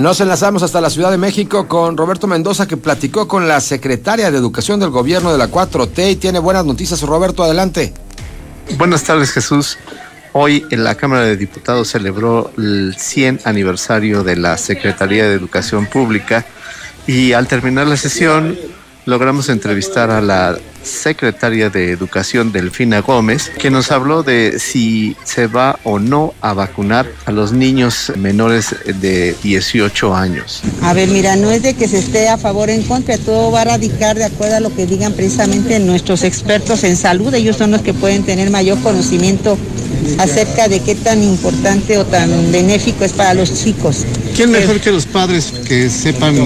Nos enlazamos hasta la Ciudad de México con Roberto Mendoza que platicó con la secretaria de Educación del gobierno de la 4T y tiene buenas noticias. Roberto, adelante. Buenas tardes Jesús. Hoy en la Cámara de Diputados celebró el 100 aniversario de la Secretaría de Educación Pública y al terminar la sesión logramos entrevistar a la secretaria de Educación, Delfina Gómez, que nos habló de si se va o no a vacunar a los niños menores de 18 años. A ver, mira, no es de que se esté a favor o en contra, todo va a radicar de acuerdo a lo que digan precisamente nuestros expertos en salud. Ellos son los que pueden tener mayor conocimiento acerca de qué tan importante o tan benéfico es para los chicos. ¿Quién mejor que los padres que sepan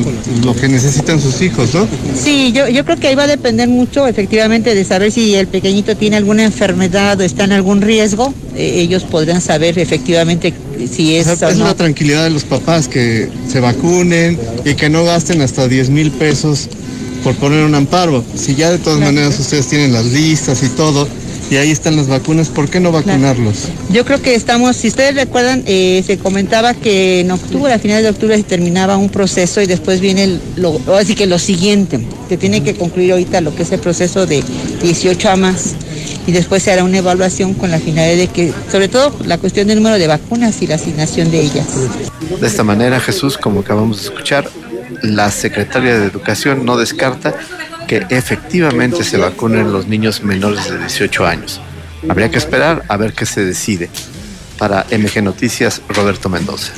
lo que necesitan sus hijos, no? Sí, yo, yo creo que ahí va a depender mucho efectivamente de saber si el pequeñito tiene alguna enfermedad o está en algún riesgo. Eh, ellos podrán saber efectivamente si es... es la tranquilidad de los papás que se vacunen y que no gasten hasta 10 mil pesos por poner un amparo. Si ya de todas maneras ustedes tienen las listas y todo, y ahí están las vacunas, ¿por qué no vacunarlos? Yo creo que estamos, si ustedes recuerdan, eh, se comentaba que en octubre, a finales de octubre se terminaba un proceso y después viene lo, así que lo siguiente, que tiene que concluir ahorita lo que es el proceso de 18 a más y después se hará una evaluación con la finalidad de que, sobre todo, la cuestión del número de vacunas y la asignación de ellas. De esta manera, Jesús, como acabamos de escuchar, la Secretaria de Educación no descarta que efectivamente se vacunen los niños menores de 18 años. Habría que esperar a ver qué se decide. Para MG Noticias, Roberto Mendoza.